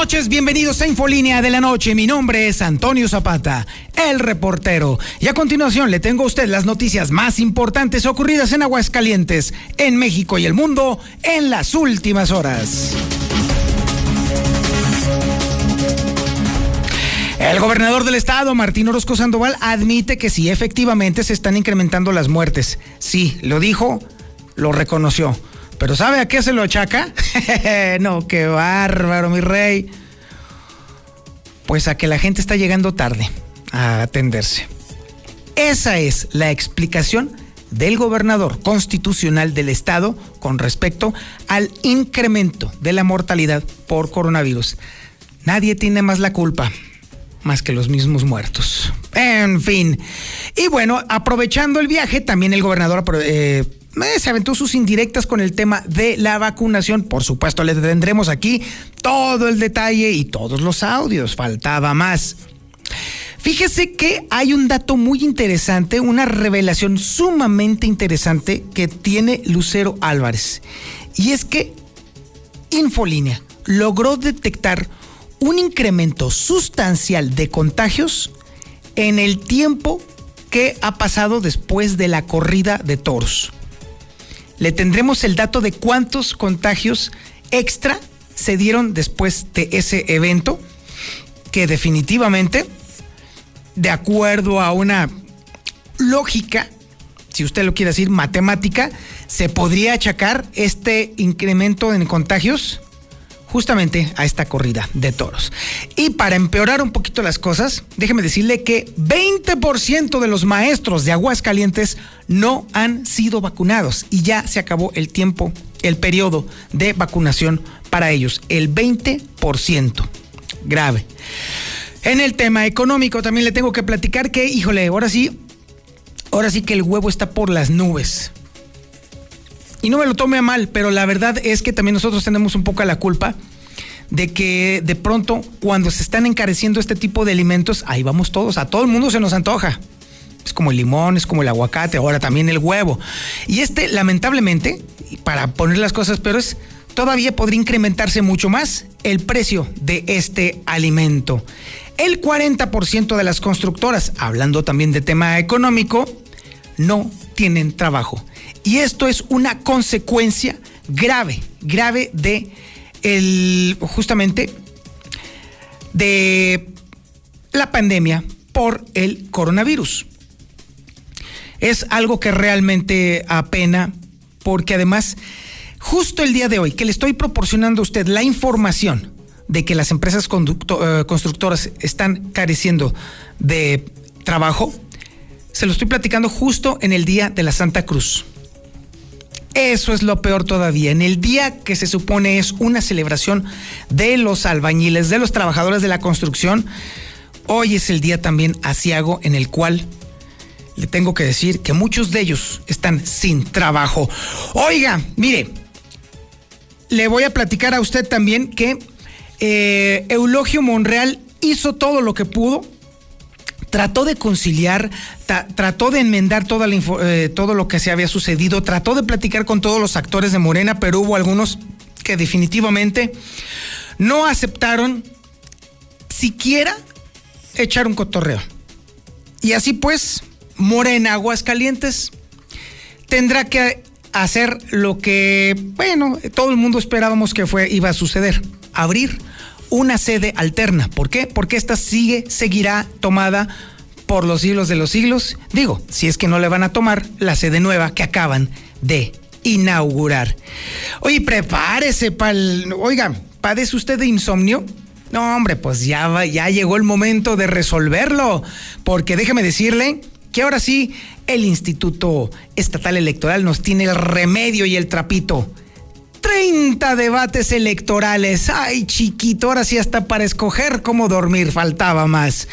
Noches, bienvenidos a Infolínea de la Noche. Mi nombre es Antonio Zapata, el reportero. Y a continuación le tengo a usted las noticias más importantes ocurridas en Aguascalientes, en México y el mundo en las últimas horas. El gobernador del estado, Martín Orozco Sandoval, admite que sí, efectivamente se están incrementando las muertes. Sí, lo dijo, lo reconoció. Pero ¿sabe a qué se lo achaca? no, qué bárbaro, mi rey. Pues a que la gente está llegando tarde a atenderse. Esa es la explicación del gobernador constitucional del estado con respecto al incremento de la mortalidad por coronavirus. Nadie tiene más la culpa más que los mismos muertos. En fin. Y bueno, aprovechando el viaje, también el gobernador eh, se aventó sus indirectas con el tema de la vacunación. Por supuesto, le tendremos aquí todo el detalle y todos los audios. Faltaba más. Fíjese que hay un dato muy interesante, una revelación sumamente interesante que tiene Lucero Álvarez. Y es que Infolínea logró detectar un incremento sustancial de contagios en el tiempo que ha pasado después de la corrida de toros. Le tendremos el dato de cuántos contagios extra se dieron después de ese evento, que definitivamente, de acuerdo a una lógica, si usted lo quiere decir, matemática, se podría achacar este incremento en contagios justamente a esta corrida de toros. Y para empeorar un poquito las cosas, déjeme decirle que 20% de los maestros de Aguascalientes no han sido vacunados y ya se acabó el tiempo, el periodo de vacunación para ellos, el 20%. Grave. En el tema económico también le tengo que platicar que, híjole, ahora sí, ahora sí que el huevo está por las nubes y no me lo tome a mal, pero la verdad es que también nosotros tenemos un poco la culpa de que de pronto cuando se están encareciendo este tipo de alimentos, ahí vamos todos, a todo el mundo se nos antoja. Es como el limón, es como el aguacate, ahora también el huevo. Y este, lamentablemente, para poner las cosas peores, todavía podría incrementarse mucho más el precio de este alimento. El 40% de las constructoras, hablando también de tema económico, no tienen trabajo. Y esto es una consecuencia grave, grave de el justamente de la pandemia por el coronavirus. Es algo que realmente apena porque además justo el día de hoy que le estoy proporcionando a usted la información de que las empresas eh, constructoras están careciendo de trabajo, se lo estoy platicando justo en el día de la Santa Cruz. Eso es lo peor todavía. En el día que se supone es una celebración de los albañiles, de los trabajadores de la construcción, hoy es el día también asiago en el cual le tengo que decir que muchos de ellos están sin trabajo. Oiga, mire, le voy a platicar a usted también que eh, Eulogio Monreal hizo todo lo que pudo trató de conciliar, trató de enmendar toda la eh, todo lo que se había sucedido, trató de platicar con todos los actores de Morena, pero hubo algunos que definitivamente no aceptaron siquiera echar un cotorreo. Y así pues, Morena Aguascalientes tendrá que hacer lo que, bueno, todo el mundo esperábamos que fue, iba a suceder, abrir una sede alterna. ¿Por qué? Porque esta sigue, seguirá tomada por los siglos de los siglos. Digo, si es que no le van a tomar la sede nueva que acaban de inaugurar. Oye, prepárese para el... Oiga, ¿padece usted de insomnio? No, hombre, pues ya, ya llegó el momento de resolverlo. Porque déjeme decirle que ahora sí, el Instituto Estatal Electoral nos tiene el remedio y el trapito 30 debates electorales. Ay, chiquito, ahora sí hasta para escoger cómo dormir faltaba más.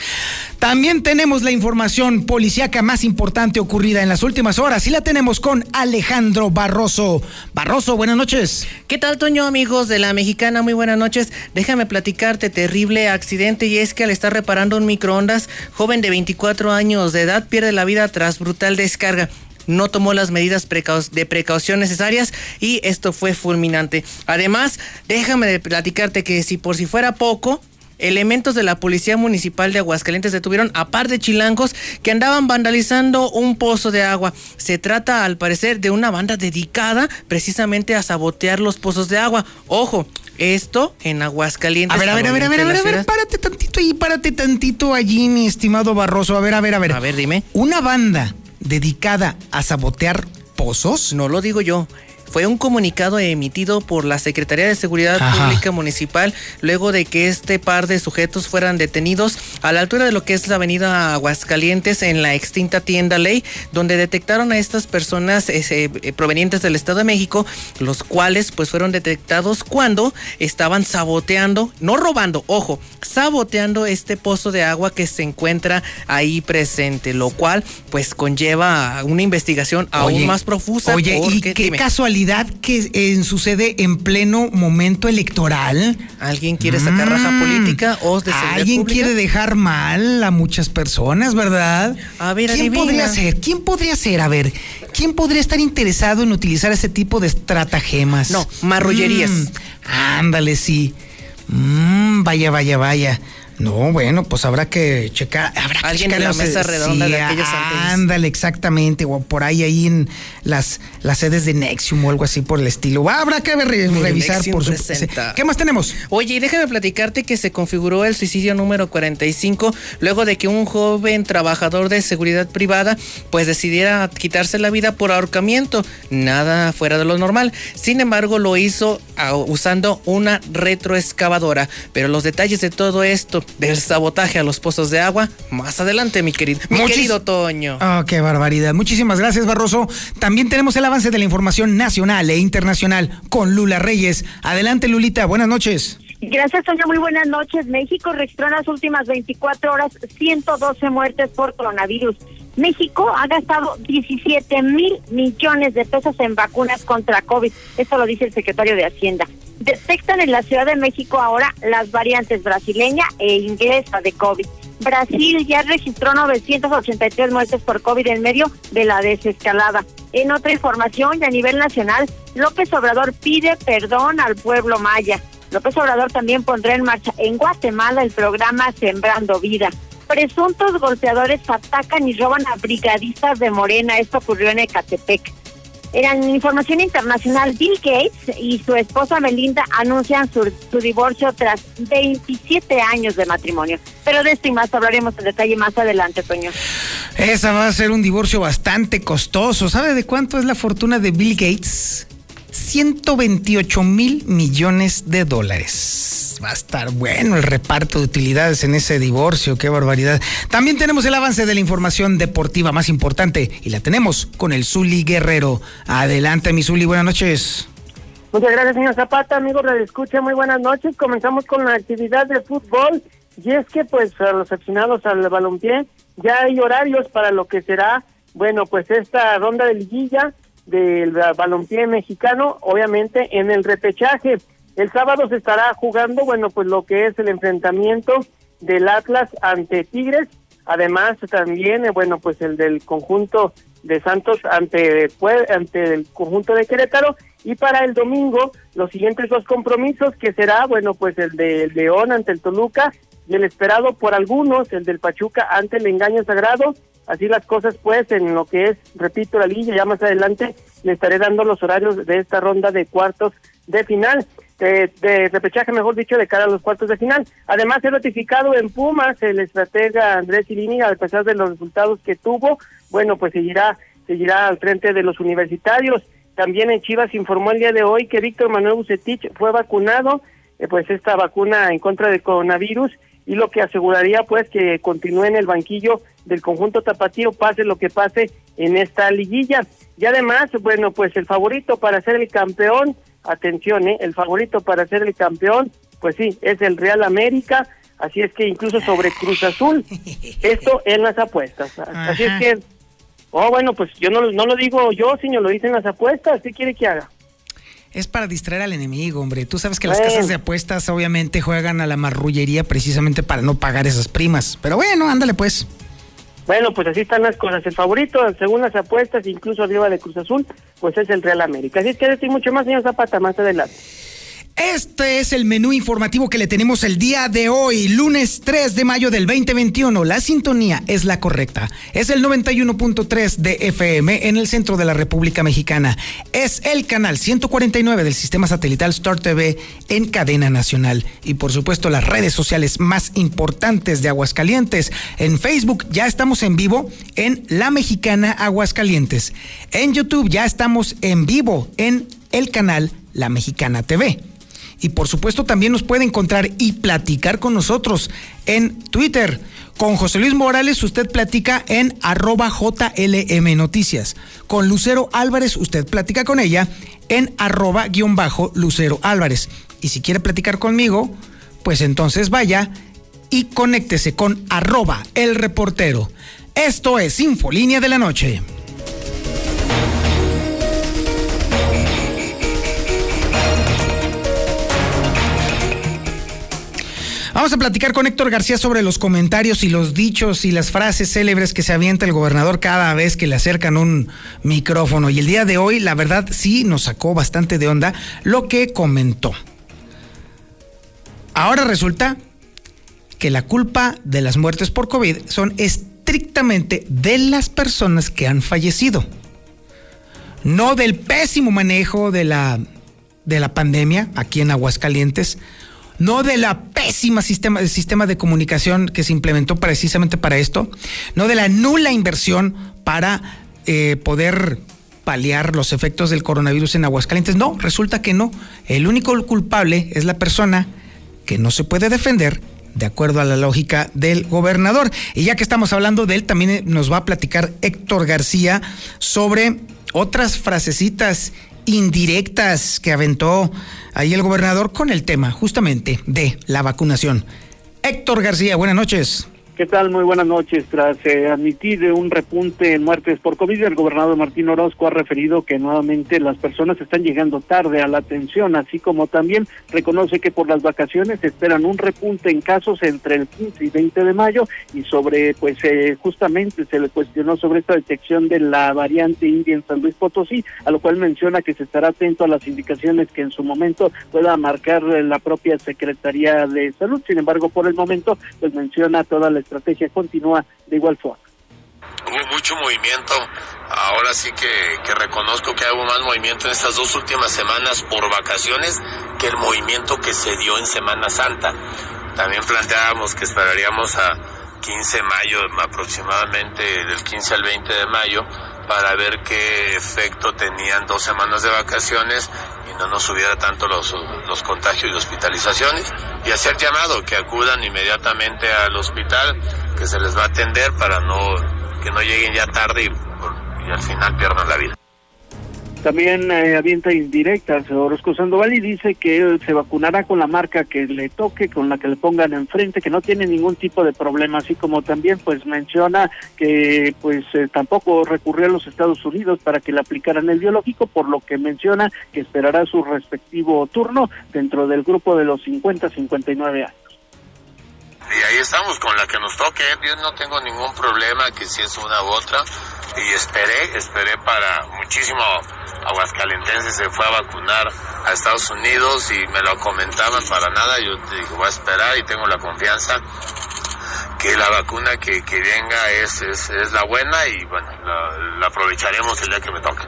También tenemos la información policíaca más importante ocurrida en las últimas horas y la tenemos con Alejandro Barroso. Barroso, buenas noches. ¿Qué tal, Toño, amigos de la Mexicana? Muy buenas noches. Déjame platicarte terrible accidente y es que al estar reparando un microondas, joven de 24 años de edad pierde la vida tras brutal descarga no tomó las medidas de precaución necesarias y esto fue fulminante. Además, déjame platicarte que si por si fuera poco, elementos de la Policía Municipal de Aguascalientes detuvieron a par de chilangos que andaban vandalizando un pozo de agua. Se trata, al parecer, de una banda dedicada precisamente a sabotear los pozos de agua. Ojo, esto en Aguascalientes. A ver, a ver, a ver, a ver, a ver, a ver, párate tantito ahí, párate tantito allí, mi estimado Barroso. A ver, a ver, a ver. A ver, dime. Una banda dedicada a sabotear pozos. No lo digo yo fue un comunicado emitido por la Secretaría de Seguridad Pública Municipal luego de que este par de sujetos fueran detenidos a la altura de lo que es la avenida Aguascalientes en la extinta tienda Ley, donde detectaron a estas personas eh, provenientes del Estado de México, los cuales pues fueron detectados cuando estaban saboteando, no robando, ojo, saboteando este pozo de agua que se encuentra ahí presente, lo cual pues conlleva una investigación aún más profusa. Oye, ¿y qué casualidad? Que sucede en pleno momento electoral. ¿Alguien quiere sacar raja mm. política o de Alguien quiere dejar mal a muchas personas, ¿verdad? A ver, ¿Quién podría ser? ¿Quién podría ser? A ver, ¿quién podría estar interesado en utilizar ese tipo de estratagemas? No, marrullerías. Mm, ándale, sí. Mm, vaya, vaya, vaya. No, bueno, pues habrá que checar. Habrá que Alguien en la mesa redonda de aquellos Ándale, exactamente. O por ahí, ahí en las, las sedes de Nexium o algo así por el estilo. Habrá que revisar por su. ¿Qué más tenemos? Oye, y déjame platicarte que se configuró el suicidio número 45 luego de que un joven trabajador de seguridad privada pues decidiera quitarse la vida por ahorcamiento. Nada fuera de lo normal. Sin embargo, lo hizo ah, usando una retroexcavadora. Pero los detalles de todo esto del sabotaje a los pozos de agua. Más adelante, mi querido, mi querido Toño. Oh, qué barbaridad. Muchísimas gracias, Barroso. También tenemos el avance de la información nacional e internacional con Lula Reyes. Adelante, Lulita. Buenas noches. Gracias, Toño. Muy buenas noches. México registró en las últimas 24 horas 112 muertes por coronavirus. México ha gastado 17 mil millones de pesos en vacunas contra COVID. Eso lo dice el secretario de Hacienda. Detectan en la Ciudad de México ahora las variantes brasileña e inglesa de COVID. Brasil ya registró 983 muertes por COVID en medio de la desescalada. En otra información y a nivel nacional, López Obrador pide perdón al pueblo maya. López Obrador también pondrá en marcha en Guatemala el programa Sembrando Vida. Presuntos golpeadores atacan y roban a brigadistas de Morena. Esto ocurrió en Ecatepec. En información internacional, Bill Gates y su esposa Melinda anuncian su, su, divorcio tras 27 años de matrimonio. Pero de esto y más hablaremos en detalle más adelante, Toño. Esa va a ser un divorcio bastante costoso. ¿Sabe de cuánto es la fortuna de Bill Gates? 128 mil millones de dólares. Va a estar bueno el reparto de utilidades en ese divorcio, qué barbaridad. También tenemos el avance de la información deportiva más importante y la tenemos con el Zuli Guerrero. Adelante, mi Zuli, buenas noches. Muchas gracias, señor Zapata, amigo de escucha, muy buenas noches. Comenzamos con la actividad de fútbol y es que pues a los aficionados al balompié ya hay horarios para lo que será, bueno, pues esta ronda de liguilla del balompié mexicano, obviamente en el repechaje. El sábado se estará jugando, bueno, pues lo que es el enfrentamiento del Atlas ante Tigres, además también, eh, bueno, pues el del conjunto de Santos ante, ante el conjunto de Querétaro, y para el domingo los siguientes dos compromisos, que será, bueno, pues el de León ante el Toluca, y el esperado por algunos, el del Pachuca ante el Engaño Sagrado, Así las cosas, pues, en lo que es, repito, la línea, ya más adelante le estaré dando los horarios de esta ronda de cuartos de final, de, repechaje, mejor dicho, de cara a los cuartos de final. Además, he ratificado en Pumas el estratega Andrés Ilini, a pesar de los resultados que tuvo, bueno, pues seguirá, seguirá al frente de los universitarios. También en Chivas informó el día de hoy que Víctor Manuel Bucetich fue vacunado, eh, pues esta vacuna en contra del coronavirus, y lo que aseguraría pues que continúe en el banquillo del conjunto tapatío, pase lo que pase en esta liguilla. Y además, bueno, pues el favorito para ser el campeón atención, ¿eh? el favorito para ser el campeón, pues sí, es el Real América, así es que incluso sobre Cruz Azul, esto en las apuestas. Así es que, oh, bueno, pues yo no, no lo digo yo, señor, lo dicen las apuestas, ¿qué quiere que haga? Es para distraer al enemigo, hombre. Tú sabes que las casas de apuestas obviamente juegan a la marrullería precisamente para no pagar esas primas. Pero bueno, ándale pues. Bueno, pues así están las cosas. El favorito, según las apuestas, incluso arriba de Cruz Azul, pues es el Real América. Así es que decir mucho más, señor Zapata, más adelante. Este es el menú informativo que le tenemos el día de hoy, lunes 3 de mayo del 2021. La sintonía es la correcta. Es el 91.3 de FM en el centro de la República Mexicana. Es el canal 149 del sistema satelital Star TV en cadena nacional. Y por supuesto las redes sociales más importantes de Aguascalientes. En Facebook ya estamos en vivo en La Mexicana Aguascalientes. En YouTube ya estamos en vivo en el canal La Mexicana TV. Y por supuesto también nos puede encontrar y platicar con nosotros en Twitter. Con José Luis Morales usted platica en arroba JLM Noticias. Con Lucero Álvarez usted platica con ella en arroba guion bajo Lucero Álvarez. Y si quiere platicar conmigo, pues entonces vaya y conéctese con arroba el reportero. Esto es Infolínea de la Noche. Vamos a platicar con Héctor García sobre los comentarios y los dichos y las frases célebres que se avienta el gobernador cada vez que le acercan un micrófono. Y el día de hoy, la verdad, sí nos sacó bastante de onda lo que comentó. Ahora resulta que la culpa de las muertes por COVID son estrictamente de las personas que han fallecido. No del pésimo manejo de la, de la pandemia aquí en Aguascalientes, no de la pésima sistema, sistema de comunicación que se implementó precisamente para esto, no de la nula inversión para eh, poder paliar los efectos del coronavirus en Aguascalientes. No, resulta que no. El único culpable es la persona que no se puede defender de acuerdo a la lógica del gobernador. Y ya que estamos hablando de él, también nos va a platicar Héctor García sobre otras frasecitas indirectas que aventó ahí el gobernador con el tema justamente de la vacunación. Héctor García, buenas noches. ¿Qué tal? Muy buenas noches. Tras eh, admitir un repunte en muertes por COVID, el gobernador Martín Orozco ha referido que nuevamente las personas están llegando tarde a la atención, así como también reconoce que por las vacaciones esperan un repunte en casos entre el 15 y 20 de mayo y sobre, pues eh, justamente se le cuestionó sobre esta detección de la variante india en San Luis Potosí, a lo cual menciona que se estará atento a las indicaciones que en su momento pueda marcar la propia Secretaría de Salud. Sin embargo, por el momento, pues menciona toda la estrategia continúa de igual forma. Hubo mucho movimiento, ahora sí que, reconozco que hubo más movimiento en estas dos últimas semanas por vacaciones que el movimiento que se dio en Semana Santa. También planteábamos que esperaríamos a 15 de mayo aproximadamente, del 15 al 20 de mayo, para ver qué efecto tenían dos semanas de vacaciones y no nos subiera tanto los, los contagios y hospitalizaciones. Y hacer llamado que acudan inmediatamente al hospital, que se les va a atender para no que no lleguen ya tarde y, y al final pierdan la vida. También eh, avienta indirectas Orozco Sandoval y dice que se vacunará con la marca que le toque, con la que le pongan enfrente, que no tiene ningún tipo de problema, así como también pues menciona que pues eh, tampoco recurrió a los Estados Unidos para que le aplicaran el biológico, por lo que menciona que esperará su respectivo turno dentro del grupo de los 50-59 años. Y ahí estamos con la que nos toque. Yo no tengo ningún problema que si es una u otra. Y esperé, esperé para muchísimo aguascalentense se fue a vacunar a Estados Unidos y me lo comentaban para nada. Yo te digo, voy a esperar y tengo la confianza que la vacuna que, que venga es, es, es, la buena y bueno, la, la aprovecharemos el día que me toque.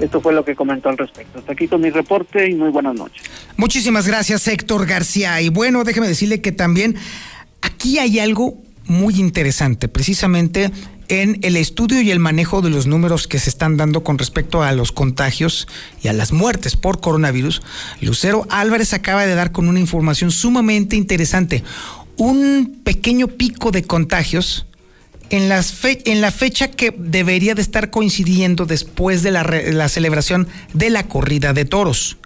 Esto fue lo que comentó al respecto. Hasta aquí con mi reporte y muy buenas noches. Muchísimas gracias, Héctor García. Y bueno, déjeme decirle que también aquí hay algo muy interesante, precisamente en el estudio y el manejo de los números que se están dando con respecto a los contagios y a las muertes por coronavirus. Lucero Álvarez acaba de dar con una información sumamente interesante. Un pequeño pico de contagios en, la fecha que debería de estar coincidiendo después de la celebración de la corrida de toros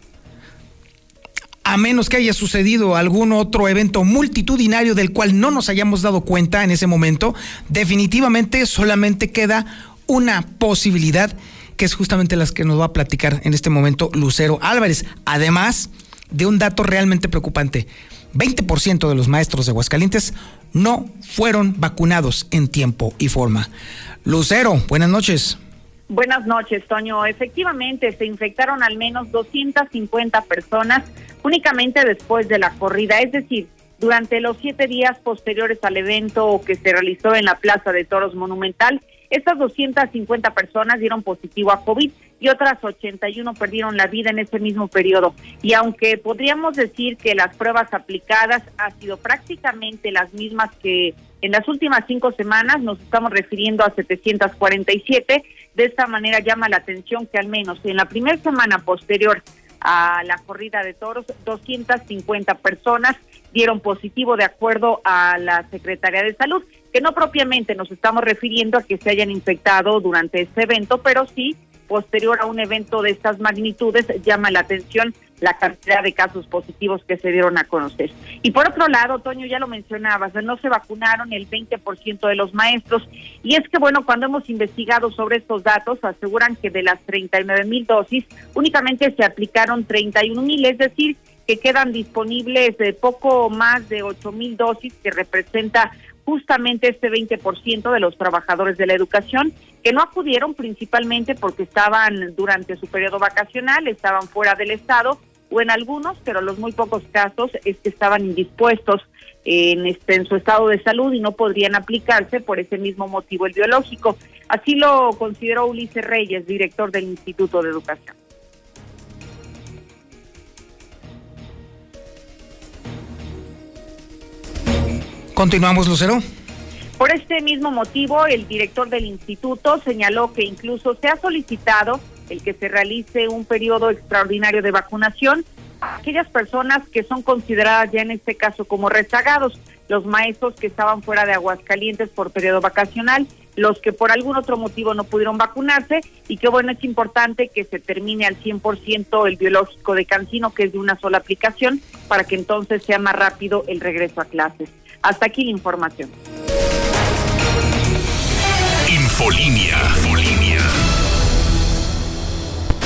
a menos que haya sucedido algún otro evento multitudinario del cual no nos hayamos dado cuenta en ese momento, definitivamente solamente queda una posibilidad que es justamente las que nos va a platicar en este momento Lucero Álvarez. Además de un dato realmente preocupante, 20% de los maestros de Aguascalientes no fueron vacunados en tiempo y forma. Lucero, buenas noches. Buenas noches, Toño. Efectivamente, se infectaron al menos 250 personas únicamente después de la corrida, es decir, durante los siete días posteriores al evento que se realizó en la Plaza de Toros Monumental, estas 250 personas dieron positivo a COVID y otras 81 perdieron la vida en ese mismo periodo. Y aunque podríamos decir que las pruebas aplicadas han sido prácticamente las mismas que en las últimas cinco semanas, nos estamos refiriendo a 747, de esta manera llama la atención que al menos en la primera semana posterior a la corrida de toros, 250 personas dieron positivo de acuerdo a la Secretaría de Salud, que no propiamente nos estamos refiriendo a que se hayan infectado durante este evento, pero sí posterior a un evento de estas magnitudes llama la atención la cantidad de casos positivos que se dieron a conocer. Y por otro lado, Toño, ya lo mencionabas, no se vacunaron el 20% de los maestros. Y es que, bueno, cuando hemos investigado sobre estos datos, aseguran que de las 39 mil dosis, únicamente se aplicaron 31 mil, es decir, que quedan disponibles poco más de 8 mil dosis, que representa justamente este 20% de los trabajadores de la educación que no acudieron principalmente porque estaban durante su periodo vacacional, estaban fuera del estado o en algunos, pero los muy pocos casos es que estaban indispuestos en, este, en su estado de salud y no podrían aplicarse por ese mismo motivo el biológico. Así lo consideró Ulises Reyes, director del Instituto de Educación. Continuamos, Lucero. Por este mismo motivo, el director del instituto señaló que incluso se ha solicitado el que se realice un periodo extraordinario de vacunación a aquellas personas que son consideradas ya en este caso como rezagados, los maestros que estaban fuera de Aguascalientes por periodo vacacional, los que por algún otro motivo no pudieron vacunarse y que bueno, es importante que se termine al 100% el biológico de Cancino, que es de una sola aplicación, para que entonces sea más rápido el regreso a clases. Hasta aquí la información. Infolínea. Infolínea.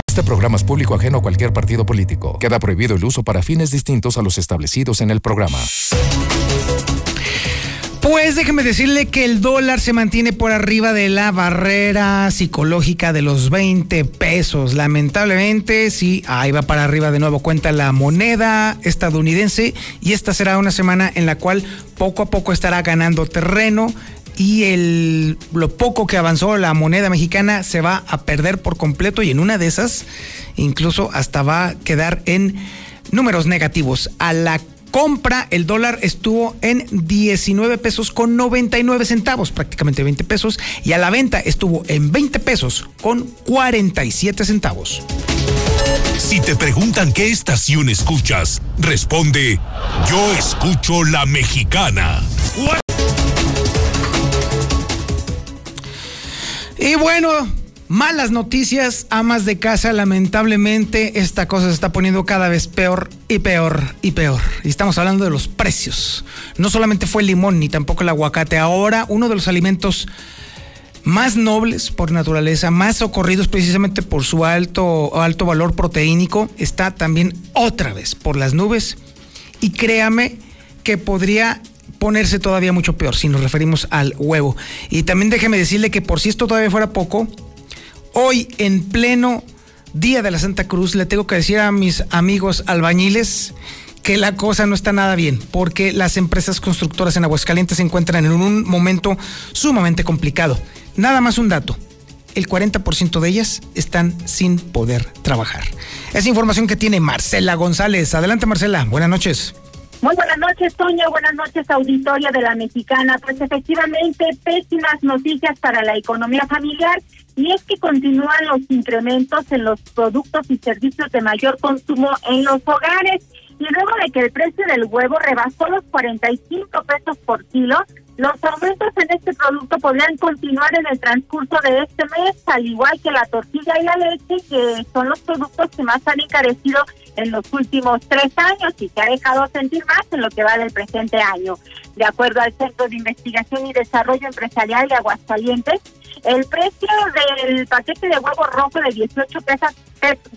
Este programa es público ajeno a cualquier partido político. Queda prohibido el uso para fines distintos a los establecidos en el programa. Pues déjeme decirle que el dólar se mantiene por arriba de la barrera psicológica de los 20 pesos. Lamentablemente, sí, ahí va para arriba de nuevo cuenta la moneda estadounidense y esta será una semana en la cual poco a poco estará ganando terreno y el, lo poco que avanzó la moneda mexicana se va a perder por completo y en una de esas incluso hasta va a quedar en números negativos. A la compra el dólar estuvo en 19 pesos con 99 centavos, prácticamente 20 pesos, y a la venta estuvo en 20 pesos con 47 centavos. Si te preguntan qué estación escuchas, responde, yo escucho la mexicana. Y bueno, Malas noticias, amas de casa, lamentablemente esta cosa se está poniendo cada vez peor y peor y peor. Y estamos hablando de los precios. No solamente fue el limón ni tampoco el aguacate, ahora uno de los alimentos más nobles por naturaleza, más socorridos precisamente por su alto, alto valor proteínico, está también otra vez por las nubes. Y créame que podría ponerse todavía mucho peor si nos referimos al huevo. Y también déjeme decirle que por si esto todavía fuera poco, Hoy, en pleno Día de la Santa Cruz, le tengo que decir a mis amigos albañiles que la cosa no está nada bien, porque las empresas constructoras en Aguascalientes se encuentran en un momento sumamente complicado. Nada más un dato. El 40% de ellas están sin poder trabajar. Es información que tiene Marcela González. Adelante, Marcela. Buenas noches. Muy buenas noches, Toño. Buenas noches, auditoria de la Mexicana. Pues efectivamente, pésimas noticias para la economía familiar y es que continúan los incrementos en los productos y servicios de mayor consumo en los hogares. Y luego de que el precio del huevo rebasó los 45 pesos por kilo, Los aumentos en este producto podrían continuar en el transcurso de este mes, al igual que la tortilla y la leche, que son los productos que más han encarecido en los últimos tres años y que ha dejado sentir más en lo que va del presente año. De acuerdo al Centro de Investigación y Desarrollo Empresarial de Aguascalientes, el precio del paquete de huevo rojo de 18 pesos,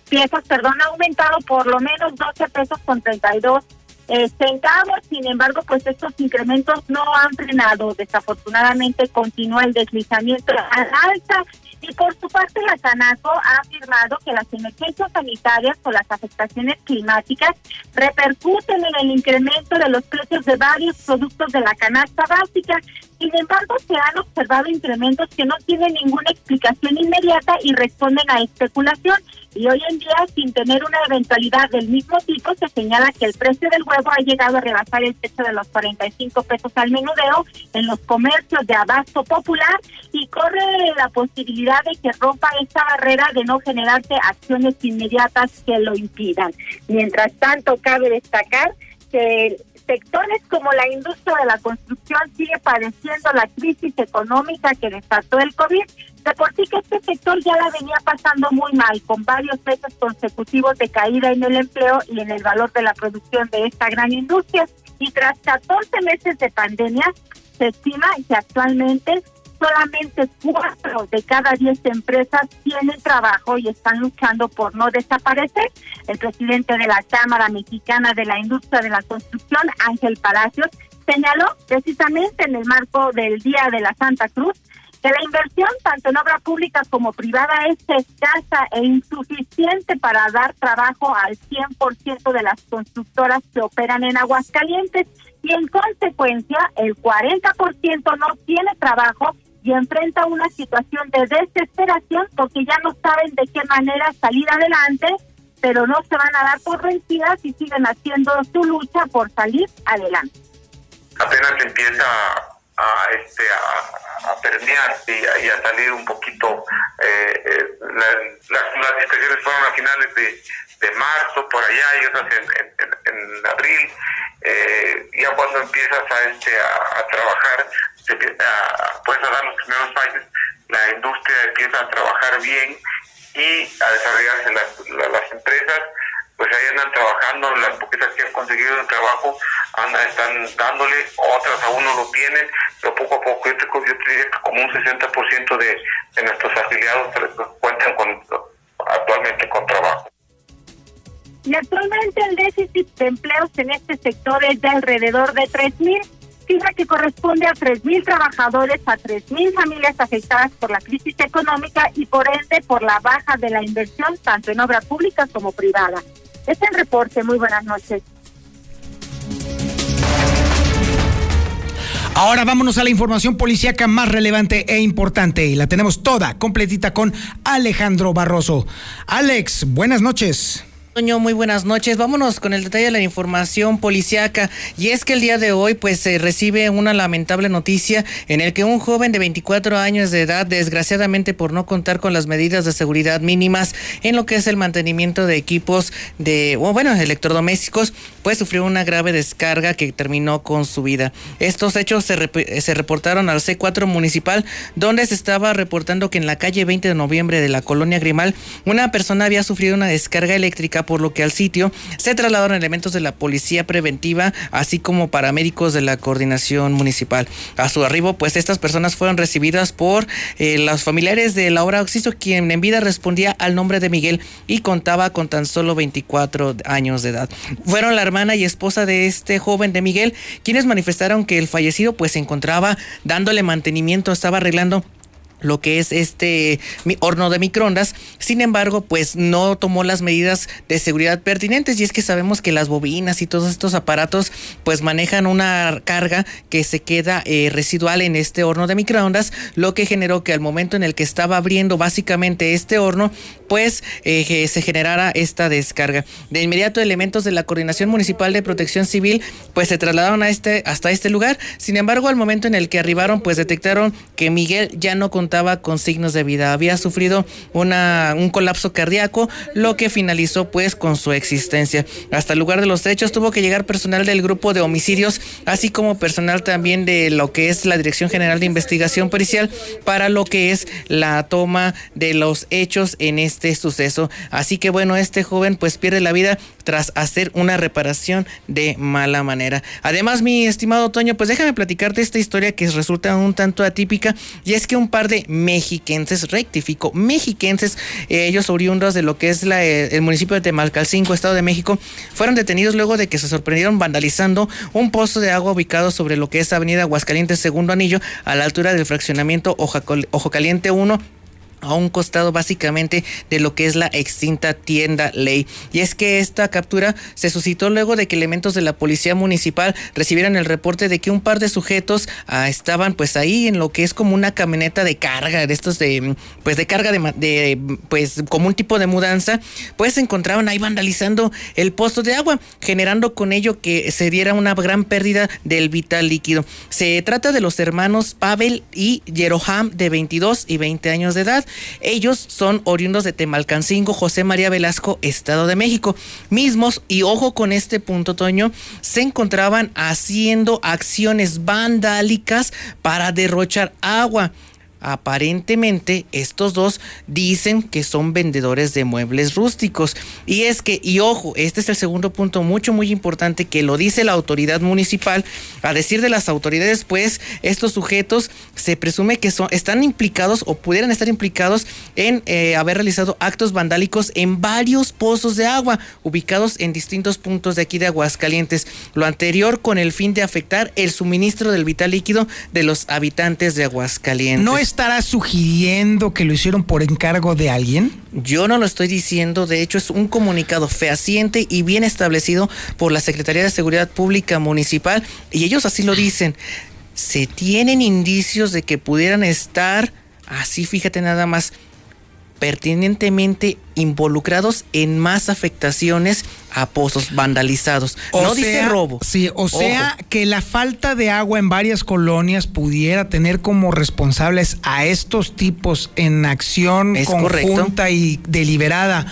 piezas perdón, ha aumentado por lo menos 12 pesos con 32 eh, centavos. Sin embargo, pues estos incrementos no han frenado. Desafortunadamente continúa el deslizamiento al alza. Y por su parte, la Canaco ha afirmado que las emergencias sanitarias o las afectaciones climáticas repercuten en el incremento de los precios de varios productos de la canasta básica. Sin embargo, se han observado incrementos que no tienen ninguna explicación inmediata y responden a especulación. Y hoy en día, sin tener una eventualidad del mismo tipo, se señala que el precio del huevo ha llegado a rebasar el techo de los 45 pesos al menudeo en los comercios de abasto popular y corre la posibilidad de que rompa esta barrera de no generarse acciones inmediatas que lo impidan. Mientras tanto, cabe destacar que sectores como la industria de la construcción sigue padeciendo la crisis económica que desató el COVID. De por sí que este sector ya la venía pasando muy mal, con varios meses consecutivos de caída en el empleo y en el valor de la producción de esta gran industria. Y tras 14 meses de pandemia, se estima que actualmente solamente cuatro de cada diez empresas tienen trabajo y están luchando por no desaparecer. El presidente de la Cámara Mexicana de la Industria de la Construcción, Ángel Palacios, señaló precisamente en el marco del Día de la Santa Cruz que la inversión tanto en obra pública como privada es escasa e insuficiente para dar trabajo al 100% de las constructoras que operan en Aguascalientes y en consecuencia el 40% no tiene trabajo y enfrenta una situación de desesperación porque ya no saben de qué manera salir adelante, pero no se van a dar por vencidas y siguen haciendo su lucha por salir adelante. Apenas empieza a, este, a, a permear y a, salir un poquito, eh, eh, las discusiones fueron a finales de, de, marzo, por allá, y otras en, en, abril, eh, ya cuando empiezas a, este, a trabajar, se empieza, puedes dar los primeros pasos, la industria empieza a trabajar bien y a desarrollarse las, las, empresas, pues ahí andan trabajando, las poquitas que han conseguido el trabajo andan, están dándole, otras aún no lo tienen, pero poco a poco yo te, yo te diría que como un 60% de, de nuestros afiliados cuentan con, actualmente con trabajo. Y actualmente el déficit de empleos en este sector es de alrededor de 3.000 cifra que corresponde a 3.000 trabajadores, a 3.000 familias afectadas por la crisis económica y por ende por la baja de la inversión tanto en obra pública como privada. Es el reporte. Muy buenas noches. Ahora vámonos a la información policíaca más relevante e importante y la tenemos toda completita con Alejandro Barroso. Alex, buenas noches. Toño, muy buenas noches. Vámonos con el detalle de la información policiaca. Y es que el día de hoy, pues, se recibe una lamentable noticia en el que un joven de 24 años de edad, desgraciadamente por no contar con las medidas de seguridad mínimas en lo que es el mantenimiento de equipos de, o bueno, electrodomésticos, pues sufrió una grave descarga que terminó con su vida. Estos hechos se, se reportaron al C4 municipal, donde se estaba reportando que en la calle 20 de noviembre de la colonia Grimal, una persona había sufrido una descarga eléctrica por lo que al sitio se trasladaron elementos de la policía preventiva, así como paramédicos de la coordinación municipal. A su arribo, pues estas personas fueron recibidas por eh, los familiares de Laura Oxiso, quien en vida respondía al nombre de Miguel y contaba con tan solo 24 años de edad. Fueron la hermana y esposa de este joven de Miguel, quienes manifestaron que el fallecido pues se encontraba dándole mantenimiento, estaba arreglando lo que es este horno de microondas. Sin embargo, pues no tomó las medidas de seguridad pertinentes y es que sabemos que las bobinas y todos estos aparatos pues manejan una carga que se queda eh, residual en este horno de microondas, lo que generó que al momento en el que estaba abriendo básicamente este horno, pues eh, se generara esta descarga. De inmediato elementos de la Coordinación Municipal de Protección Civil pues se trasladaron a este hasta este lugar. Sin embargo, al momento en el que arribaron pues detectaron que Miguel ya no con contaba con signos de vida. Había sufrido una, un colapso cardíaco, lo que finalizó pues con su existencia. Hasta el lugar de los hechos tuvo que llegar personal del grupo de homicidios, así como personal también de lo que es la Dirección General de Investigación Policial para lo que es la toma de los hechos en este suceso. Así que bueno, este joven pues pierde la vida tras hacer una reparación de mala manera. Además, mi estimado Toño, pues déjame platicarte esta historia que resulta un tanto atípica y es que un par de mexiquenses, rectifico, mexiquenses, eh, ellos oriundos de lo que es la, eh, el municipio de Temalcalcingo, Estado de México, fueron detenidos luego de que se sorprendieron vandalizando un pozo de agua ubicado sobre lo que es Avenida Aguascalientes Segundo Anillo a la altura del fraccionamiento Ojo Caliente 1 a un costado básicamente de lo que es la extinta tienda ley. Y es que esta captura se suscitó luego de que elementos de la policía municipal recibieran el reporte de que un par de sujetos ah, estaban pues ahí en lo que es como una camioneta de carga, de estos de pues de carga de, de, pues como un tipo de mudanza, pues se encontraban ahí vandalizando el pozo de agua, generando con ello que se diera una gran pérdida del vital líquido. Se trata de los hermanos Pavel y Jeroham de 22 y 20 años de edad ellos son oriundos de Temalcancingo, José María Velasco, Estado de México. Mismos, y ojo con este punto, Toño, se encontraban haciendo acciones vandálicas para derrochar agua aparentemente estos dos dicen que son vendedores de muebles rústicos. Y es que, y ojo, este es el segundo punto mucho, muy importante que lo dice la autoridad municipal. A decir de las autoridades, pues estos sujetos se presume que son, están implicados o pudieran estar implicados en eh, haber realizado actos vandálicos en varios pozos de agua ubicados en distintos puntos de aquí de Aguascalientes. Lo anterior con el fin de afectar el suministro del vital líquido de los habitantes de Aguascalientes. No estará sugiriendo que lo hicieron por encargo de alguien? Yo no lo estoy diciendo, de hecho es un comunicado fehaciente y bien establecido por la Secretaría de Seguridad Pública Municipal y ellos así lo dicen. Se tienen indicios de que pudieran estar, así fíjate nada más, pertinentemente involucrados en más afectaciones a pozos vandalizados. no dice robo. Sí, o sea que la falta de agua en varias colonias pudiera tener como responsables a estos tipos en acción conjunta y deliberada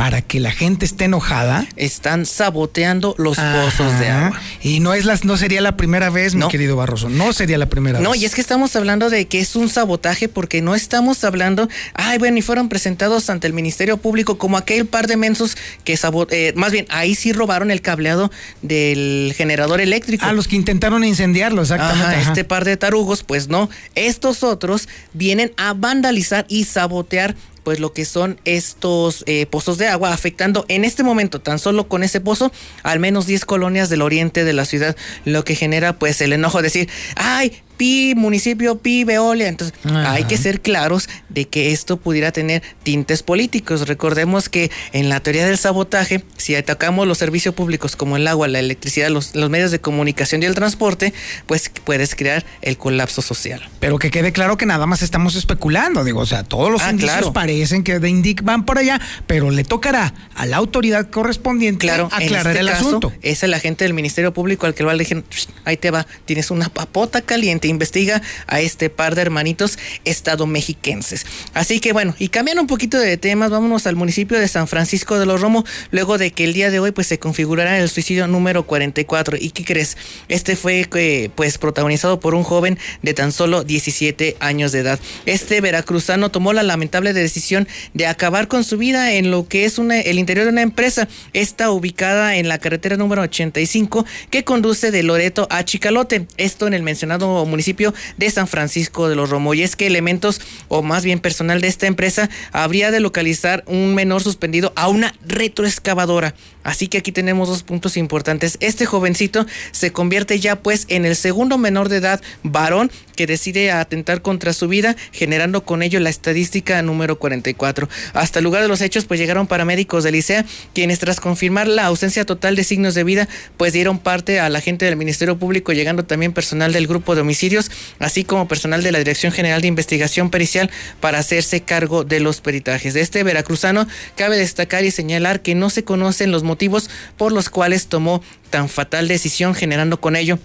para que la gente esté enojada. Están saboteando los pozos de agua. Y no es las, no sería la primera vez, mi querido Barroso. No sería la primera vez. No, y es que estamos hablando de que es un sabotaje porque no estamos hablando, ay, bueno, y fueron presentados ante el Ministerio Público como aquel par de mensos que sabotearon, eh, más bien, ahí sí robaron el cableado del generador eléctrico. A los que intentaron incendiarlo, exactamente. Este par de tarugos, pues no. Estos otros vienen a vandalizar y sabotear pues lo que son estos eh, pozos de agua, afectando en este momento tan solo con ese pozo al menos 10 colonias del oriente de la ciudad, lo que genera pues el enojo de decir, ay, pi, municipio pi, Veolia. Entonces, hay que ser claros de que esto pudiera tener tintes políticos. Recordemos que en la teoría del sabotaje, si atacamos los servicios públicos como el agua, la electricidad, los, medios de comunicación y el transporte, pues puedes crear el colapso social. Pero que quede claro que nada más estamos especulando, digo, o sea, todos los ah, indicios parecen que de Indic van por allá, pero le tocará a la autoridad correspondiente claro, aclarar este el asunto. Es el agente del Ministerio Público al que va a decir, ahí te va, tienes una papota caliente investiga a este par de hermanitos estadomexiquenses. Así que bueno, y cambiando un poquito de temas, vámonos al municipio de San Francisco de los Romo, luego de que el día de hoy pues se configurará el suicidio número 44. ¿Y qué crees? Este fue eh, pues protagonizado por un joven de tan solo 17 años de edad. Este veracruzano tomó la lamentable decisión de acabar con su vida en lo que es el interior de una empresa. Está ubicada en la carretera número 85 que conduce de Loreto a Chicalote. Esto en el mencionado municipio de San Francisco de los Romo. Y es que elementos, o más bien personal de esta empresa, habría de localizar un menor suspendido a una retroexcavadora. Así que aquí tenemos dos puntos importantes. Este jovencito se convierte ya pues en el segundo menor de edad varón que decide atentar contra su vida, generando con ello la estadística número 44. Hasta el lugar de los hechos pues llegaron paramédicos del ICEA, quienes tras confirmar la ausencia total de signos de vida, pues dieron parte a la gente del Ministerio Público, llegando también personal del grupo de homicidios, así como personal de la Dirección General de Investigación Pericial para hacerse cargo de los peritajes. De este veracruzano cabe destacar y señalar que no se conocen los motivos por los cuales tomó tan fatal decisión, generando con ello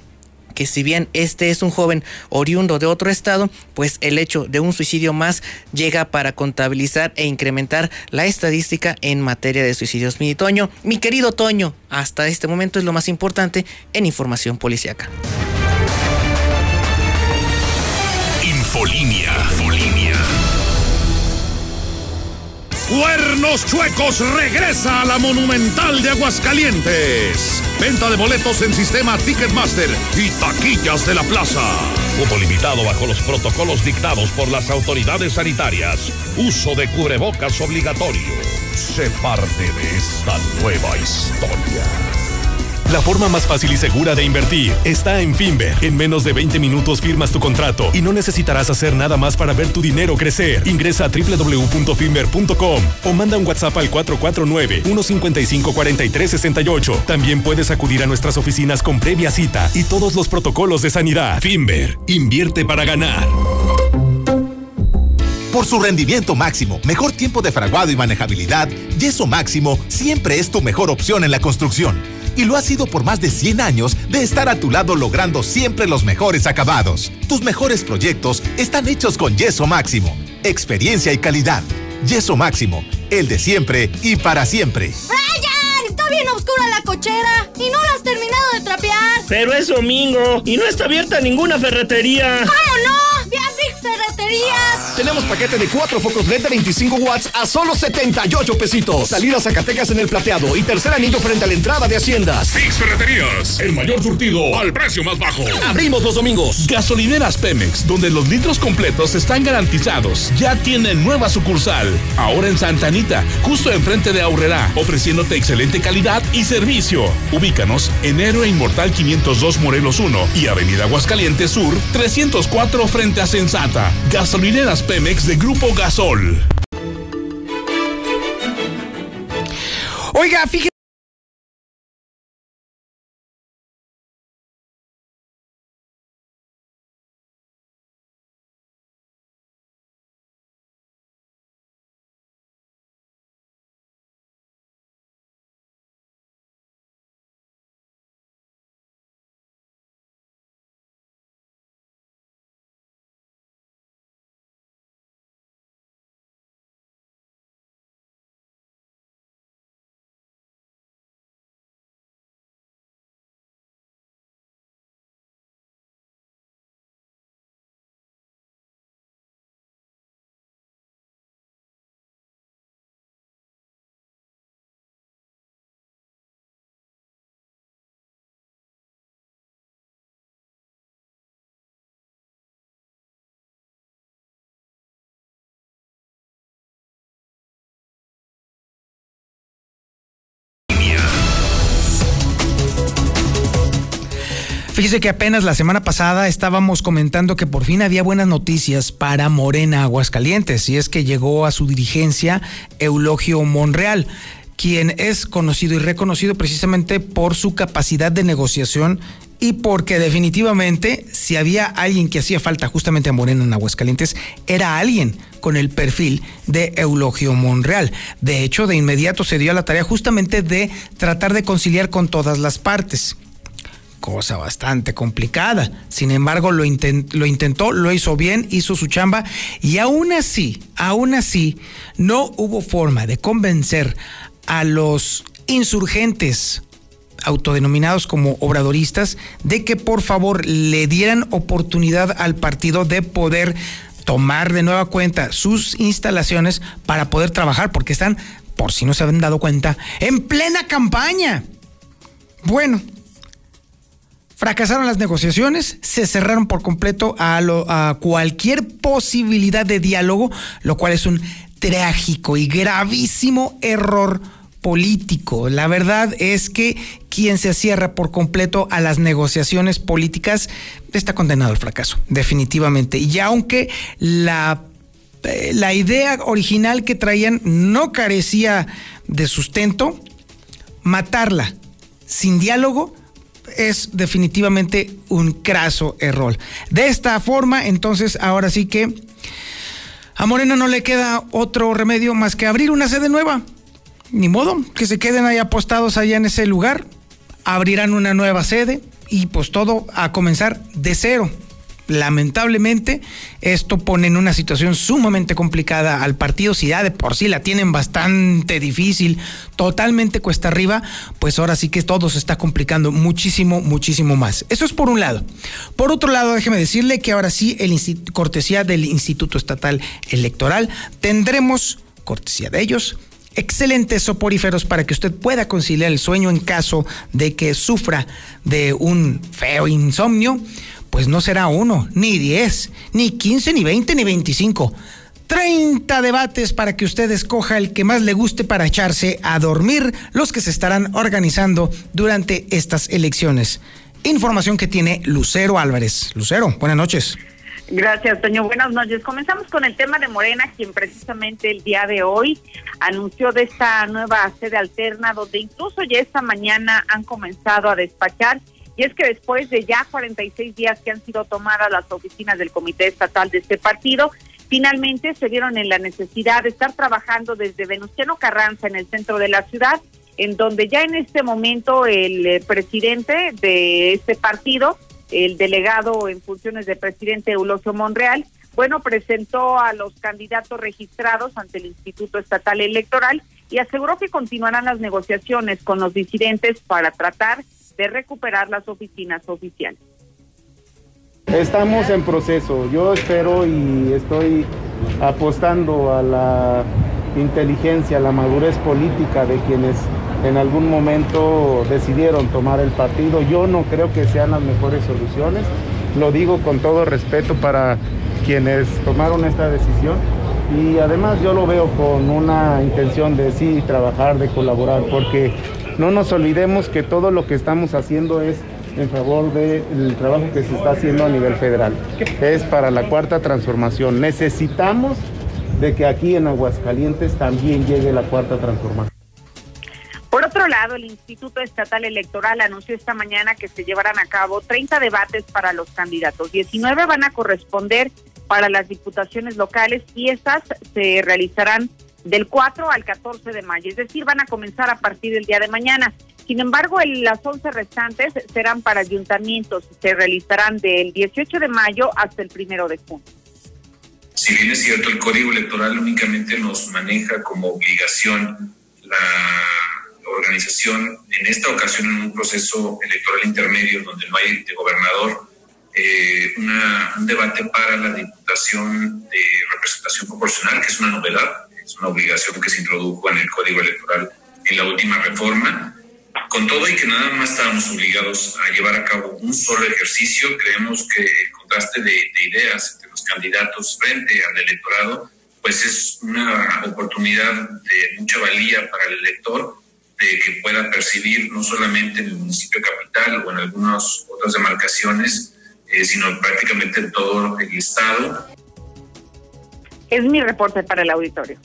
que si bien este es un joven oriundo de otro estado, pues el hecho de un suicidio más llega para contabilizar e incrementar la estadística en materia de suicidios. Mi Toño, mi querido Toño, hasta este momento es lo más importante en información. Infolinia. Infolinia. Cuernos Chuecos regresa a la Monumental de Aguascalientes. Venta de boletos en sistema Ticketmaster y taquillas de la plaza. Cupo limitado bajo los protocolos dictados por las autoridades sanitarias. Uso de cubrebocas obligatorio. Sé parte de esta nueva historia. La forma más fácil y segura de invertir está en Finver. En menos de 20 minutos firmas tu contrato y no necesitarás hacer nada más para ver tu dinero crecer. Ingresa a www.finver.com o manda un WhatsApp al 449-155-4368. También puedes acudir a nuestras oficinas con previa cita y todos los protocolos de sanidad. Finver, invierte para ganar. Por su rendimiento máximo, mejor tiempo de fraguado y manejabilidad, Yeso Máximo siempre es tu mejor opción en la construcción y lo ha sido por más de 100 años de estar a tu lado logrando siempre los mejores acabados. Tus mejores proyectos están hechos con Yeso Máximo. Experiencia y calidad. Yeso Máximo, el de siempre y para siempre. ¡Brian! Está bien oscura la cochera y no la has terminado de trapear. Pero es domingo y no está abierta ninguna ferretería. ¿Cómo no? Ferreterías. Tenemos paquete de cuatro focos LED de 25 watts a solo 78 pesitos. Salida Zacatecas en el plateado y tercer anillo frente a la entrada de Haciendas. Fix Ferreterías, el mayor surtido al precio más bajo. Abrimos los domingos. Gasolineras Pemex, donde los litros completos están garantizados. Ya tienen nueva sucursal. Ahora en Santa Anita, justo enfrente de Aurrera, ofreciéndote excelente calidad y servicio. Ubícanos en Héroe Inmortal 502 Morelos 1 y Avenida Aguascalientes Sur 304 frente a Gasolineras Pemex de Grupo Gasol. Oiga, fíjate. Fíjese que apenas la semana pasada estábamos comentando que por fin había buenas noticias para Morena Aguascalientes, y es que llegó a su dirigencia Eulogio Monreal quien es conocido y reconocido precisamente por su capacidad de negociación y porque definitivamente si había alguien que hacía falta justamente a Morena en Aguascalientes, era alguien con el perfil de Eulogio Monreal. De hecho, de inmediato se dio a la tarea justamente de tratar de conciliar con todas las partes cosa bastante complicada. Sin embargo, lo, intentó, lo hizo bien, hizo su chamba y aún así, aún así, no hubo forma de convencer a los insurgentes autodenominados como obradoristas de que por favor le dieran oportunidad al partido de poder tomar de nueva cuenta sus instalaciones para poder trabajar, porque están, por si no se habían dado cuenta, en plena campaña. Bueno, Fracasaron las negociaciones, se cerraron por completo a, a, cualquier posibilidad de diálogo, lo cual es un trágico y gravísimo error político. La verdad es que quien se cierra por completo a las negociaciones políticas está condenado al fracaso, definitivamente. Y aunque la, eh, la idea original que traían no carecía de sustento, matarla sin diálogo es definitivamente un craso error. De esta forma, entonces, ahora sí que a Morena no le queda otro remedio más que abrir una sede nueva. Ni modo, que se queden ahí apostados allá en ese lugar. Abrirán una nueva sede, y pues todo a comenzar de cero. Lamentablemente, esto pone en una situación sumamente complicada al partido. Si ya de por sí la tienen bastante difícil, totalmente cuesta arriba, pues ahora sí que todo se está complicando muchísimo, muchísimo más. Eso es por un lado. Por otro lado, déjeme decirle que ahora sí, el cortesía del Instituto Estatal Electoral, tendremos, cortesía de ellos, excelentes soporíferos para que usted pueda conciliar el sueño en caso de que sufra de un feo insomnio, pues no será uno, ni diez, ni quince, ni veinte, ni veinticinco. 30 debates para que usted escoja el que más le guste para echarse a dormir los que se estarán organizando durante estas elecciones. Información que tiene Lucero Álvarez. Lucero, buenas noches. Gracias, Toño. Buenas noches. Comenzamos con el tema de Morena, quien precisamente el día de hoy anunció de esta nueva sede alterna, donde incluso ya esta mañana han comenzado a despachar. Y es que después de ya 46 días que han sido tomadas las oficinas del Comité Estatal de este partido, finalmente se vieron en la necesidad de estar trabajando desde Venustiano Carranza en el centro de la ciudad, en donde ya en este momento el eh, presidente de este partido el delegado en funciones de presidente Eulogio Monreal, bueno, presentó a los candidatos registrados ante el Instituto Estatal Electoral y aseguró que continuarán las negociaciones con los disidentes para tratar de recuperar las oficinas oficiales. Estamos en proceso. Yo espero y estoy apostando a la inteligencia, a la madurez política de quienes en algún momento decidieron tomar el partido. Yo no creo que sean las mejores soluciones. Lo digo con todo respeto para quienes tomaron esta decisión. Y además yo lo veo con una intención de sí trabajar, de colaborar, porque no nos olvidemos que todo lo que estamos haciendo es en favor del trabajo que se está haciendo a nivel federal. Es para la cuarta transformación. Necesitamos de que aquí en Aguascalientes también llegue la cuarta transformación. Por otro lado, el Instituto Estatal Electoral anunció esta mañana que se llevarán a cabo 30 debates para los candidatos. 19 van a corresponder para las diputaciones locales y estas se realizarán del 4 al 14 de mayo, es decir, van a comenzar a partir del día de mañana. Sin embargo, las 11 restantes serán para ayuntamientos, se realizarán del 18 de mayo hasta el 1 de junio. Si bien es cierto, el Código Electoral únicamente nos maneja como obligación la organización, en esta ocasión en un proceso electoral intermedio donde no hay de gobernador, eh, un debate para la diputación de representación proporcional, que es una novedad, es una obligación que se introdujo en el Código Electoral en la última reforma. Con todo y que nada más estábamos obligados a llevar a cabo un solo ejercicio, creemos que el contraste de, de ideas entre los candidatos frente al electorado, pues es una oportunidad de mucha valía para el elector de que pueda percibir no solamente en el municipio capital o en algunas otras demarcaciones, eh, sino prácticamente en todo el estado. Es mi reporte para el auditorio.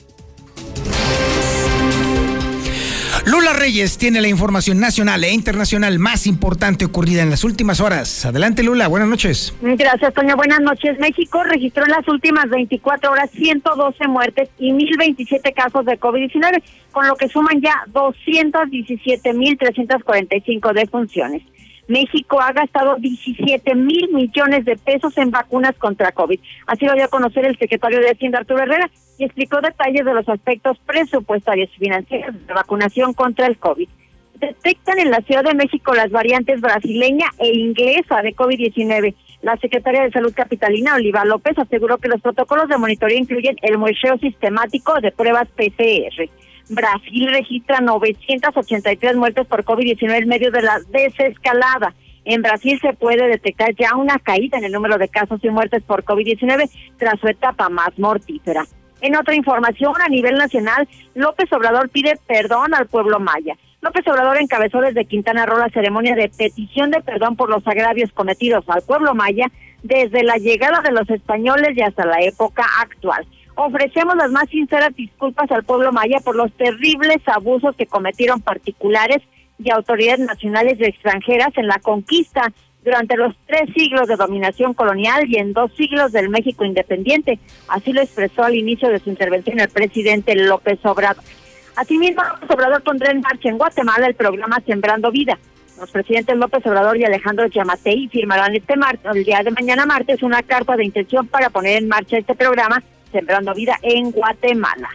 Lula Reyes tiene la información nacional e internacional más importante ocurrida en las últimas horas. Adelante, Lula, buenas noches. Gracias, Toño. Buenas noches. México registró en las últimas 24 horas 112 muertes y 1.027 casos de COVID-19, con lo que suman ya 217.345 defunciones. México ha gastado 17 mil millones de pesos en vacunas contra COVID. Así lo dio a conocer el secretario de Hacienda, Arturo Herrera, y explicó detalles de los aspectos presupuestarios y financieros de vacunación contra el COVID. Detectan en la Ciudad de México las variantes brasileña e inglesa de COVID-19. La secretaria de Salud Capitalina, Oliva López, aseguró que los protocolos de monitoreo incluyen el muestreo sistemático de pruebas PCR. Brasil registra 983 muertes por COVID-19 en medio de la desescalada. En Brasil se puede detectar ya una caída en el número de casos y muertes por COVID-19 tras su etapa más mortífera. En otra información, a nivel nacional, López Obrador pide perdón al pueblo maya. López Obrador encabezó desde Quintana Roo la ceremonia de petición de perdón por los agravios cometidos al pueblo maya desde la llegada de los españoles y hasta la época actual. Ofrecemos las más sinceras disculpas al pueblo maya por los terribles abusos que cometieron particulares y autoridades nacionales y extranjeras en la conquista durante los tres siglos de dominación colonial y en dos siglos del México independiente. Así lo expresó al inicio de su intervención el presidente López Obrador. Asimismo, López Obrador pondrá en marcha en Guatemala el programa Sembrando Vida, Los presidentes López Obrador y Alejandro Yamatei firmarán este martes, el día de mañana martes, una carta de intención para poner en marcha este programa Sembrando Vida en Guatemala.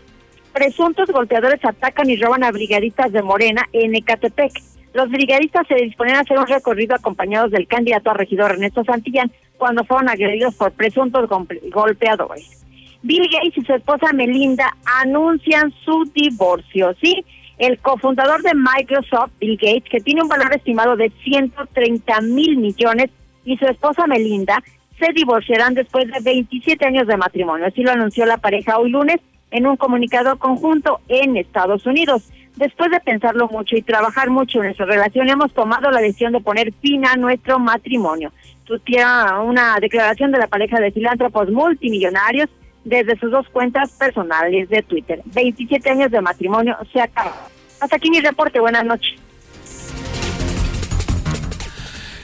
Presuntos golpeadores atacan y roban a brigadistas de Morena en Ecatepec. Los brigadistas se disponen a hacer un recorrido acompañados del candidato a regidor Ernesto Santillán cuando fueron agredidos por presuntos golpeadores. Bill Gates y su esposa Melinda anuncian su divorcio, ¿sí? El cofundador de Microsoft, Bill Gates, que tiene un valor estimado de 130 mil millones, y su esposa Melinda se divorciarán después de 27 años de matrimonio. Así lo anunció la pareja hoy lunes en un comunicado conjunto en Estados Unidos. Después de pensarlo mucho y trabajar mucho en nuestra relación, hemos tomado la decisión de poner fin a nuestro matrimonio. Tuviera una declaración de la pareja de filántropos multimillonarios desde sus dos cuentas personales de Twitter. 27 años de matrimonio se acaban. Hasta aquí mi reporte. Buenas noches.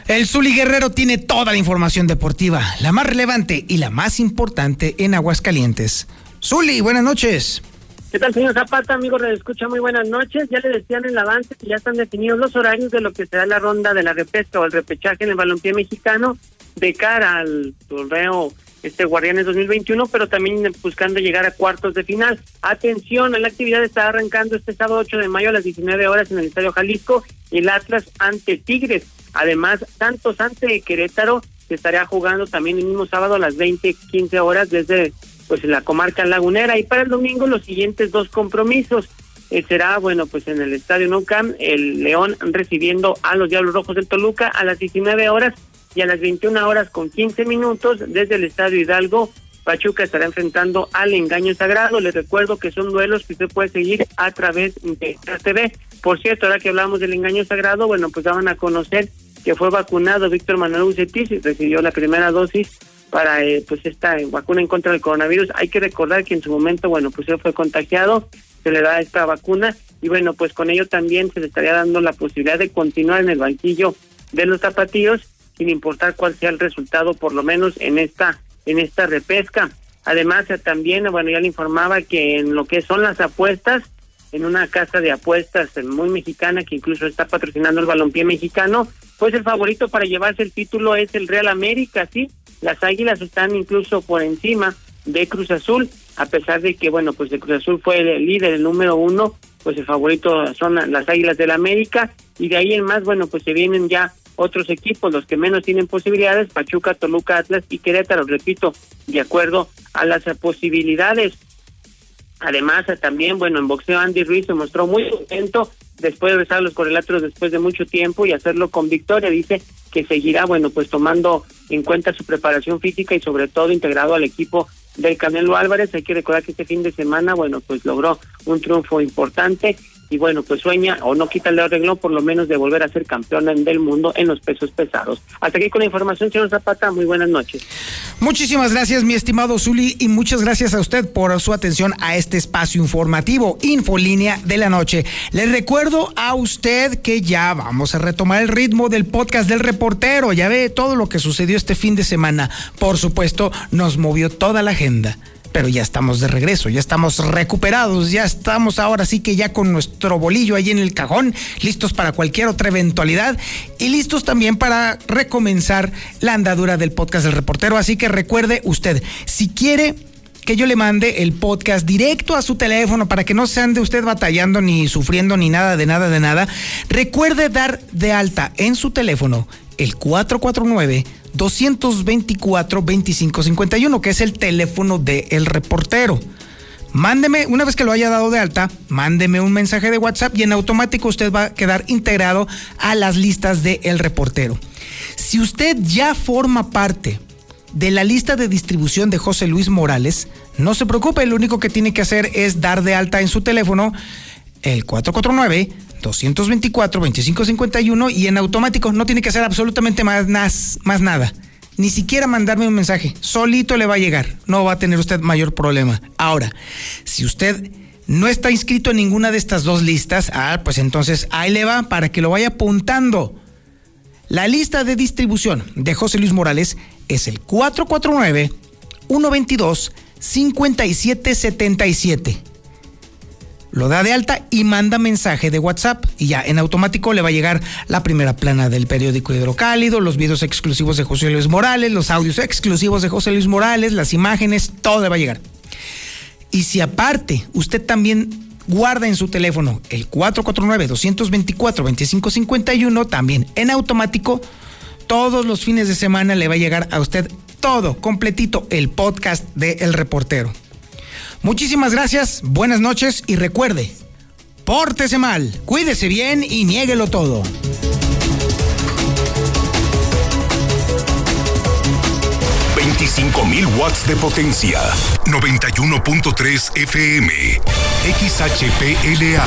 El Zuli Guerrero tiene toda la información deportiva, la más relevante y la más importante en Aguascalientes. Zuli, buenas noches. ¿Qué tal, señor Zapata? Amigos de Escucha, muy buenas noches. Ya le decían el avance que ya están definidos los horarios de lo que será la ronda de la repesca o el repechaje en el balompié mexicano de cara al torneo este Guardianes 2021, pero también buscando llegar a cuartos de final. Atención, la actividad está arrancando este sábado 8 de mayo a las 19 horas en el Estadio Jalisco el Atlas ante Tigres. Además, Santos ante Querétaro se estará jugando también el mismo sábado a las 20, 15 horas desde pues la comarca lagunera. Y para el domingo los siguientes dos compromisos. Eh, será, bueno, pues en el Estadio Nucam, el León recibiendo a los Diablos Rojos del Toluca a las 19 horas y a las 21 horas con 15 minutos desde el Estadio Hidalgo. Pachuca estará enfrentando al engaño sagrado. Les recuerdo que son duelos que usted puede seguir a través de la TV. Por cierto, ahora que hablamos del engaño sagrado, bueno, pues daban a conocer que fue vacunado Víctor Manuel Ucetis y recibió la primera dosis para eh, pues esta vacuna en contra del coronavirus. Hay que recordar que en su momento, bueno, pues él fue contagiado, se le da esta vacuna y bueno, pues con ello también se le estaría dando la posibilidad de continuar en el banquillo de los zapatillos sin importar cuál sea el resultado, por lo menos en esta en esta repesca. Además, también, bueno, ya le informaba que en lo que son las apuestas, en una casa de apuestas muy mexicana que incluso está patrocinando el balompié mexicano, pues el favorito para llevarse el título es el Real América, sí. Las Águilas están incluso por encima de Cruz Azul, a pesar de que, bueno, pues el Cruz Azul fue el líder, el número uno, pues el favorito son las Águilas del América, y de ahí en más, bueno, pues se vienen ya otros equipos, los que menos tienen posibilidades, Pachuca, Toluca, Atlas y Querétaro, repito, de acuerdo a las posibilidades. Además, también, bueno, en boxeo Andy Ruiz se mostró muy contento después de besar los correlatros después de mucho tiempo y hacerlo con victoria. Dice que seguirá, bueno, pues tomando en cuenta su preparación física y sobre todo integrado al equipo del Canelo Álvarez. Hay que recordar que este fin de semana, bueno, pues logró un triunfo importante y bueno, pues sueña o no quita el arreglo por lo menos de volver a ser campeona del mundo en los pesos pesados. Hasta aquí con la información, señor Zapata, muy buenas noches. Muchísimas gracias, mi estimado Zuli, y muchas gracias a usted por su atención a este espacio informativo, Infolínea de la Noche. Le recuerdo a usted que ya vamos a retomar el ritmo del podcast del reportero, ya ve todo lo que sucedió este fin de semana. Por supuesto, nos movió toda la agenda pero ya estamos de regreso, ya estamos recuperados, ya estamos ahora sí que ya con nuestro bolillo ahí en el cajón, listos para cualquier otra eventualidad y listos también para recomenzar la andadura del podcast del reportero. Así que recuerde usted, si quiere que yo le mande el podcast directo a su teléfono para que no se ande usted batallando ni sufriendo ni nada de nada de nada, recuerde dar de alta en su teléfono el 449 224-2551, que es el teléfono del el reportero. Mándeme, una vez que lo haya dado de alta, mándeme un mensaje de WhatsApp y en automático usted va a quedar integrado a las listas de Reportero. Si usted ya forma parte de la lista de distribución de José Luis Morales, no se preocupe, lo único que tiene que hacer es dar de alta en su teléfono el 449 224-2551 y en automático no tiene que hacer absolutamente más, más nada. Ni siquiera mandarme un mensaje. Solito le va a llegar. No va a tener usted mayor problema. Ahora, si usted no está inscrito en ninguna de estas dos listas, ah, pues entonces ahí le va para que lo vaya apuntando. La lista de distribución de José Luis Morales es el 449 122 5777. Lo da de alta y manda mensaje de WhatsApp y ya en automático le va a llegar la primera plana del periódico Hidrocálido, los videos exclusivos de José Luis Morales, los audios exclusivos de José Luis Morales, las imágenes, todo le va a llegar. Y si aparte usted también guarda en su teléfono el 449-224-2551, también en automático, todos los fines de semana le va a llegar a usted todo, completito, el podcast de El Reportero. Muchísimas gracias, buenas noches y recuerde, pórtese mal, cuídese bien y niéguelo todo. mil watts de potencia. 91.3 FM. XHPLA.